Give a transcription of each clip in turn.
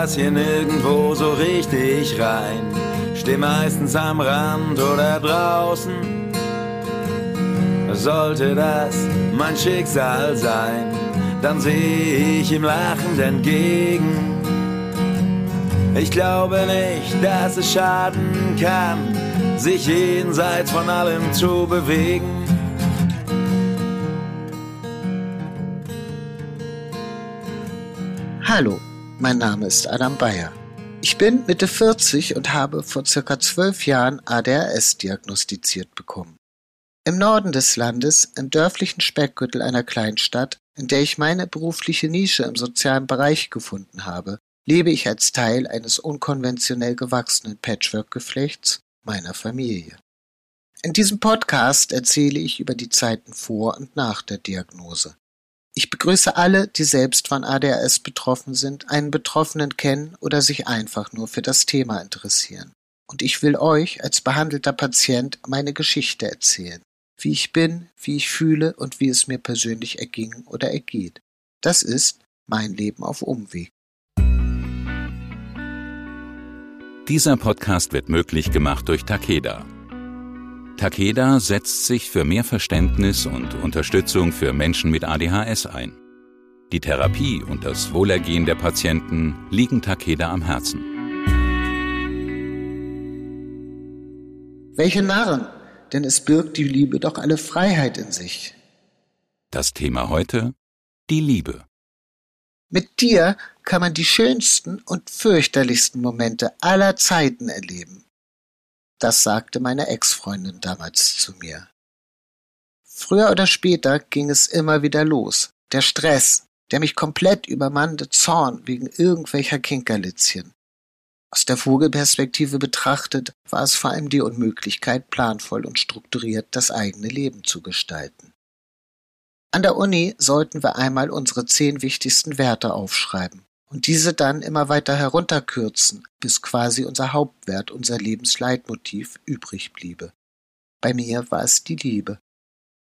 Pass hier nirgendwo so richtig rein. Steh meistens am Rand oder draußen. Sollte das mein Schicksal sein, dann sehe ich ihm lachend entgegen. Ich glaube nicht, dass es schaden kann, sich jenseits von allem zu bewegen. Hallo, mein Name ist Adam Bayer. Ich bin Mitte 40 und habe vor circa zwölf Jahren ADHS diagnostiziert bekommen. Im Norden des Landes, im dörflichen Speckgürtel einer Kleinstadt, in der ich meine berufliche Nische im sozialen Bereich gefunden habe, lebe ich als Teil eines unkonventionell gewachsenen Patchwork-Geflechts meiner Familie. In diesem Podcast erzähle ich über die Zeiten vor und nach der Diagnose. Ich begrüße alle, die selbst von ADHS betroffen sind, einen Betroffenen kennen oder sich einfach nur für das Thema interessieren. Und ich will euch als behandelter Patient meine Geschichte erzählen, wie ich bin, wie ich fühle und wie es mir persönlich erging oder ergeht. Das ist mein Leben auf Umweg. Dieser Podcast wird möglich gemacht durch Takeda. Takeda setzt sich für mehr Verständnis und Unterstützung für Menschen mit ADHS ein. Die Therapie und das Wohlergehen der Patienten liegen Takeda am Herzen. Welche Narren, denn es birgt die Liebe doch alle Freiheit in sich. Das Thema heute die Liebe. Mit dir kann man die schönsten und fürchterlichsten Momente aller Zeiten erleben. Das sagte meine Ex-Freundin damals zu mir. Früher oder später ging es immer wieder los. Der Stress, der mich komplett übermannte Zorn wegen irgendwelcher Kinkerlitzchen. Aus der Vogelperspektive betrachtet war es vor allem die Unmöglichkeit, planvoll und strukturiert das eigene Leben zu gestalten. An der Uni sollten wir einmal unsere zehn wichtigsten Werte aufschreiben und diese dann immer weiter herunterkürzen, bis quasi unser Hauptwert, unser Lebensleitmotiv übrig bliebe. Bei mir war es die Liebe.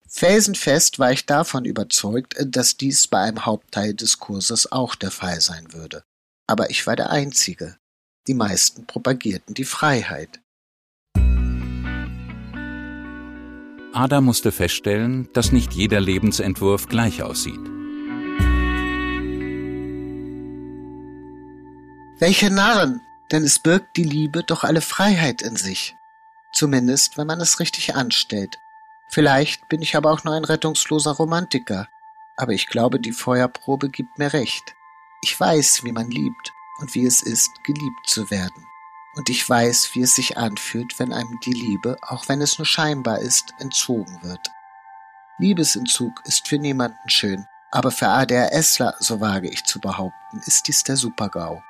Felsenfest war ich davon überzeugt, dass dies bei einem Hauptteil des Kurses auch der Fall sein würde. Aber ich war der Einzige. Die meisten propagierten die Freiheit. Ada musste feststellen, dass nicht jeder Lebensentwurf gleich aussieht. Welche Narren, denn es birgt die Liebe doch alle Freiheit in sich. Zumindest, wenn man es richtig anstellt. Vielleicht bin ich aber auch nur ein rettungsloser Romantiker. Aber ich glaube, die Feuerprobe gibt mir recht. Ich weiß, wie man liebt und wie es ist, geliebt zu werden und ich weiß, wie es sich anfühlt, wenn einem die Liebe, auch wenn es nur scheinbar ist, entzogen wird. Liebesentzug ist für niemanden schön, aber für ADHSler, so wage ich zu behaupten, ist dies der Supergau.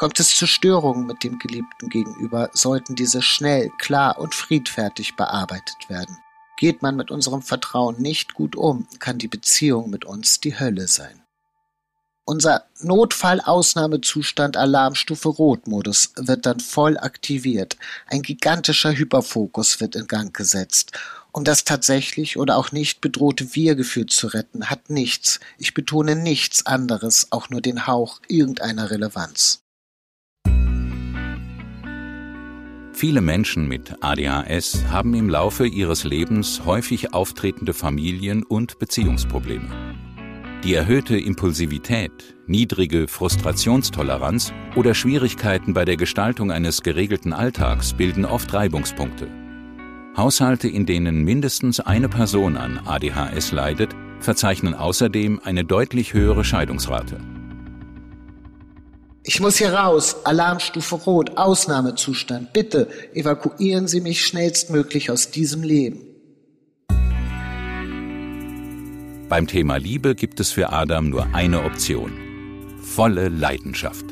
Kommt es zu Störungen mit dem Geliebten gegenüber, sollten diese schnell, klar und friedfertig bearbeitet werden. Geht man mit unserem Vertrauen nicht gut um, kann die Beziehung mit uns die Hölle sein. Unser Notfall-Ausnahmezustand Alarmstufe Rot-Modus wird dann voll aktiviert. Ein gigantischer Hyperfokus wird in Gang gesetzt. Um das tatsächlich oder auch nicht bedrohte Wir-Gefühl zu retten, hat nichts, ich betone nichts anderes, auch nur den Hauch irgendeiner Relevanz. Viele Menschen mit ADHS haben im Laufe ihres Lebens häufig auftretende Familien- und Beziehungsprobleme. Die erhöhte Impulsivität, niedrige Frustrationstoleranz oder Schwierigkeiten bei der Gestaltung eines geregelten Alltags bilden oft Reibungspunkte. Haushalte, in denen mindestens eine Person an ADHS leidet, verzeichnen außerdem eine deutlich höhere Scheidungsrate. Ich muss hier raus. Alarmstufe Rot, Ausnahmezustand. Bitte evakuieren Sie mich schnellstmöglich aus diesem Leben. Beim Thema Liebe gibt es für Adam nur eine Option. Volle Leidenschaft.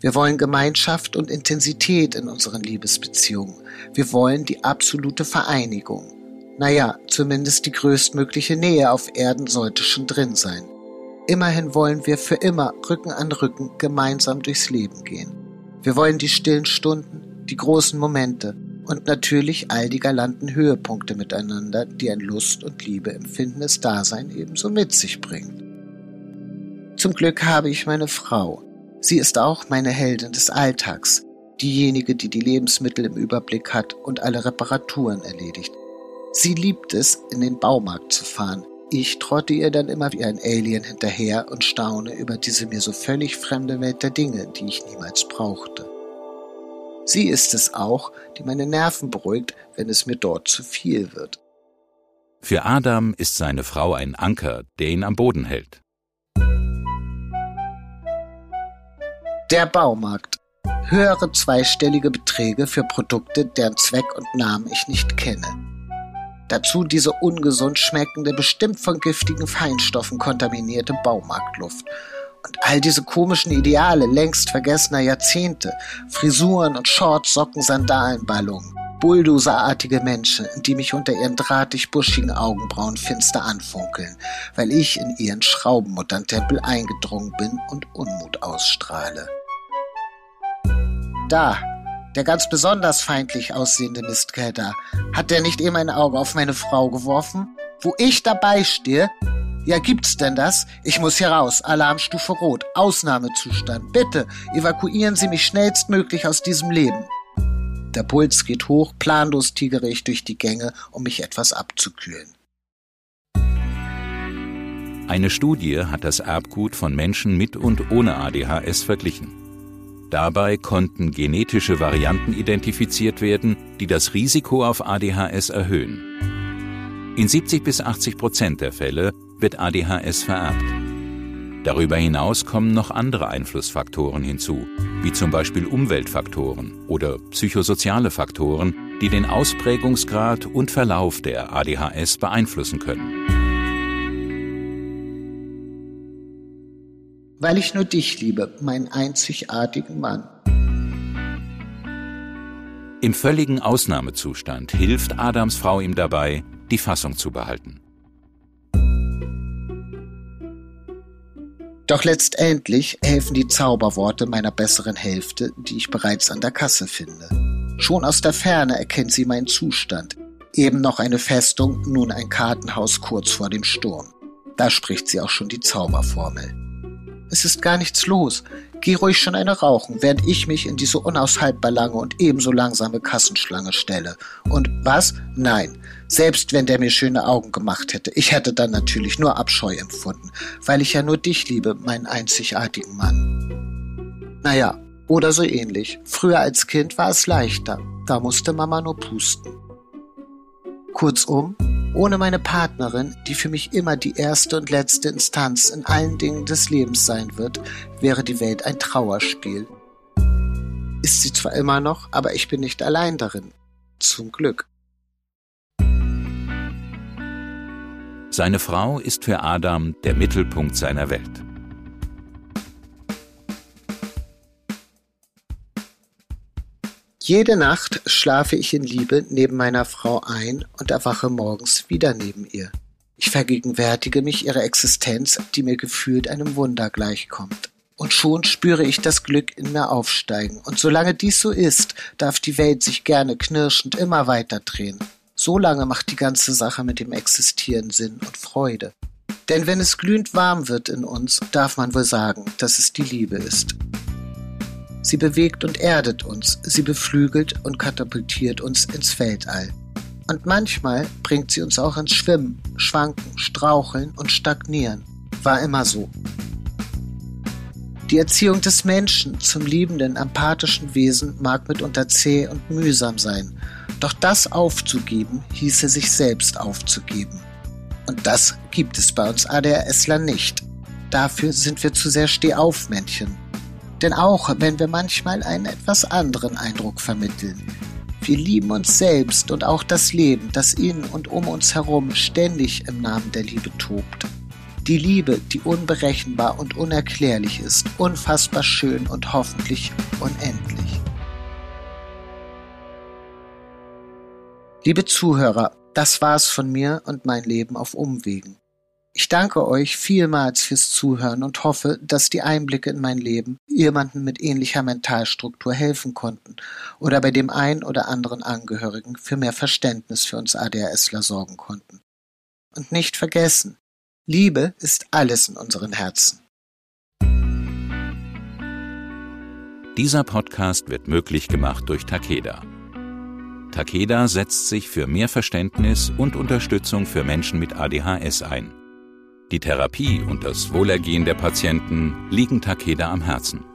Wir wollen Gemeinschaft und Intensität in unseren Liebesbeziehungen. Wir wollen die absolute Vereinigung. Naja, zumindest die größtmögliche Nähe auf Erden sollte schon drin sein. Immerhin wollen wir für immer Rücken an Rücken gemeinsam durchs Leben gehen. Wir wollen die stillen Stunden, die großen Momente, Und natürlich all die galanten Höhepunkte miteinander, die ein Lust und Liebe empfindendes Dasein ebenso mit sich bringt. Zum Glück habe ich meine Frau. Sie ist auch meine Heldin des Alltags, diejenige, die die Lebensmittel im Überblick hat und alle Reparaturen erledigt. Sie liebt es, in den Baumarkt zu fahren. Ich trotte ihr dann immer wie ein Alien hinterher und staune über diese mir so völlig fremde Welt der Dinge, die ich niemals brauchte. Sie ist es auch, die meine Nerven beruhigt, wenn es mir dort zu viel wird. Für Adam ist seine Frau ein Anker, der ihn am Boden hält. Der Baumarkt höhere zweistellige Beträge für Produkte, deren Zweck und Namen ich nicht kenne. Dazu diese ungesund schmeckende, bestimmt von giftigen Feinstoffen kontaminierte Baumarktluft. Und all diese komischen Ideale längst vergessener Jahrzehnte, Frisuren und Shorts, Socken, Sandalen, Ballungen, Bulldozerartige Menschen, die mich unter ihren drahtig buschigen Augenbrauen finster anfunkeln, weil ich in ihren Schraubenmutterntempel eingedrungen bin und Unmut ausstrahle. Da, der ganz besonders feindlich aussehende Mistkerl da. Hat der nicht eben ein Auge auf meine Frau geworfen? Wo ich dabei stehe? Ja, gibt's denn das? Ich muss hier raus. Alarmstufe Rot. Ausnahmezustand. Bitte, evakuieren Sie mich schnellstmöglich aus diesem Leben. Der Puls geht hoch, planlos tigere ich durch die Gänge, um mich etwas abzukühlen. Eine Studie hat das Erbgut von Menschen mit und ohne ADHS verglichen. Dabei konnten genetische Varianten identifiziert werden, die das Risiko auf ADHS erhöhen. In 70 bis 80 Prozent der Fälle wird ADHS vererbt. Darüber hinaus kommen noch andere Einflussfaktoren hinzu, wie zum Beispiel Umweltfaktoren oder psychosoziale Faktoren, die den Ausprägungsgrad und Verlauf der ADHS beeinflussen können. Weil ich nur dich liebe, meinen einzigartigen Mann. Im völligen Ausnahmezustand hilft Adams Frau ihm dabei, die Fassung zu behalten. Doch letztendlich helfen die Zauberworte meiner besseren Hälfte, die ich bereits an der Kasse finde. Schon aus der Ferne erkennt sie meinen Zustand. Eben noch eine Festung, nun ein Kartenhaus kurz vor dem Sturm. Da spricht sie auch schon die Zauberformel. Es ist gar nichts los. Geh ruhig schon eine rauchen, während ich mich in diese unaushaltbar lange und ebenso langsame Kassenschlange stelle. Und was? Nein. Selbst wenn der mir schöne Augen gemacht hätte, ich hätte dann natürlich nur Abscheu empfunden, weil ich ja nur dich liebe, meinen einzigartigen Mann. Naja, oder so ähnlich. Früher als Kind war es leichter. Da musste Mama nur pusten. Kurzum, ohne meine Partnerin, die für mich immer die erste und letzte Instanz in allen Dingen des Lebens sein wird, wäre die Welt ein Trauerspiel. Ist sie zwar immer noch, aber ich bin nicht allein darin. Zum Glück. Seine Frau ist für Adam der Mittelpunkt seiner Welt. Jede Nacht schlafe ich in Liebe neben meiner Frau ein und erwache morgens wieder neben ihr. Ich vergegenwärtige mich ihrer Existenz, die mir gefühlt einem Wunder gleichkommt. Und schon spüre ich das Glück in mir aufsteigen. Und solange dies so ist, darf die Welt sich gerne knirschend immer weiter drehen. So lange macht die ganze Sache mit dem Existieren Sinn und Freude. Denn wenn es glühend warm wird in uns, darf man wohl sagen, dass es die Liebe ist. Sie bewegt und erdet uns, sie beflügelt und katapultiert uns ins Weltall. Und manchmal bringt sie uns auch ins Schwimmen, Schwanken, Straucheln und Stagnieren. War immer so. Die Erziehung des Menschen zum liebenden, empathischen Wesen mag mitunter zäh und mühsam sein, doch das aufzugeben hieße sich selbst aufzugeben. Und das gibt es bei uns ADHSler nicht. Dafür sind wir zu sehr Stehaufmännchen denn auch wenn wir manchmal einen etwas anderen Eindruck vermitteln, wir lieben uns selbst und auch das Leben, das in und um uns herum ständig im Namen der Liebe tobt. Die Liebe, die unberechenbar und unerklärlich ist, unfassbar schön und hoffentlich unendlich. Liebe Zuhörer, das war's von mir und mein Leben auf Umwegen. Ich danke euch vielmals fürs Zuhören und hoffe, dass die Einblicke in mein Leben jemanden mit ähnlicher Mentalstruktur helfen konnten oder bei dem einen oder anderen Angehörigen für mehr Verständnis für uns ADHSler sorgen konnten. Und nicht vergessen, Liebe ist alles in unseren Herzen. Dieser Podcast wird möglich gemacht durch Takeda. Takeda setzt sich für mehr Verständnis und Unterstützung für Menschen mit ADHS ein. Die Therapie und das Wohlergehen der Patienten liegen Takeda am Herzen.